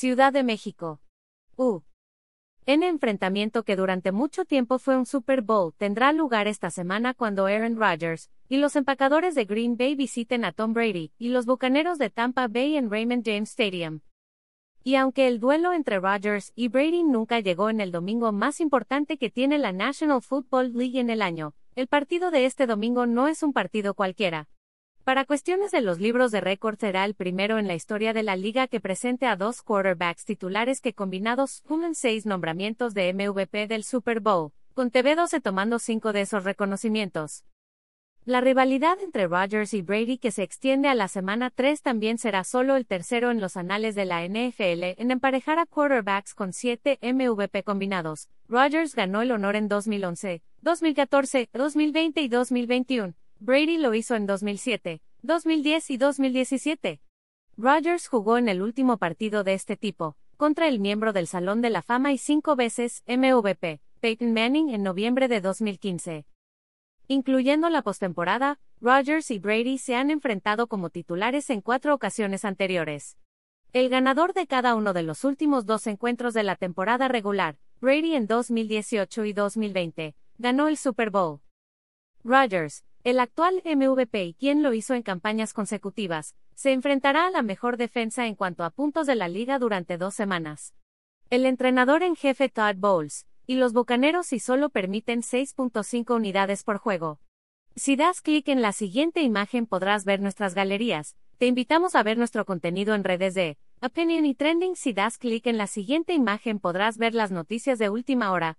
Ciudad de México. U. En enfrentamiento que durante mucho tiempo fue un Super Bowl tendrá lugar esta semana cuando Aaron Rodgers y los empacadores de Green Bay visiten a Tom Brady y los bucaneros de Tampa Bay en Raymond James Stadium. Y aunque el duelo entre Rodgers y Brady nunca llegó en el domingo más importante que tiene la National Football League en el año, el partido de este domingo no es un partido cualquiera. Para cuestiones de los libros de récord será el primero en la historia de la liga que presente a dos quarterbacks titulares que combinados sumen seis nombramientos de MVP del Super Bowl, con TV12 tomando cinco de esos reconocimientos. La rivalidad entre Rodgers y Brady que se extiende a la semana 3 también será solo el tercero en los anales de la NFL en emparejar a quarterbacks con siete MVP combinados. Rodgers ganó el honor en 2011, 2014, 2020 y 2021. Brady lo hizo en 2007, 2010 y 2017. Rodgers jugó en el último partido de este tipo, contra el miembro del Salón de la Fama y cinco veces MVP, Peyton Manning en noviembre de 2015. Incluyendo la postemporada, Rodgers y Brady se han enfrentado como titulares en cuatro ocasiones anteriores. El ganador de cada uno de los últimos dos encuentros de la temporada regular, Brady en 2018 y 2020, ganó el Super Bowl. Rodgers, el actual MVP y quien lo hizo en campañas consecutivas, se enfrentará a la mejor defensa en cuanto a puntos de la liga durante dos semanas. El entrenador en jefe Todd Bowles, y los Bucaneros si solo permiten 6.5 unidades por juego. Si das clic en la siguiente imagen podrás ver nuestras galerías. Te invitamos a ver nuestro contenido en redes de Opinion y Trending. Si das clic en la siguiente imagen podrás ver las noticias de última hora.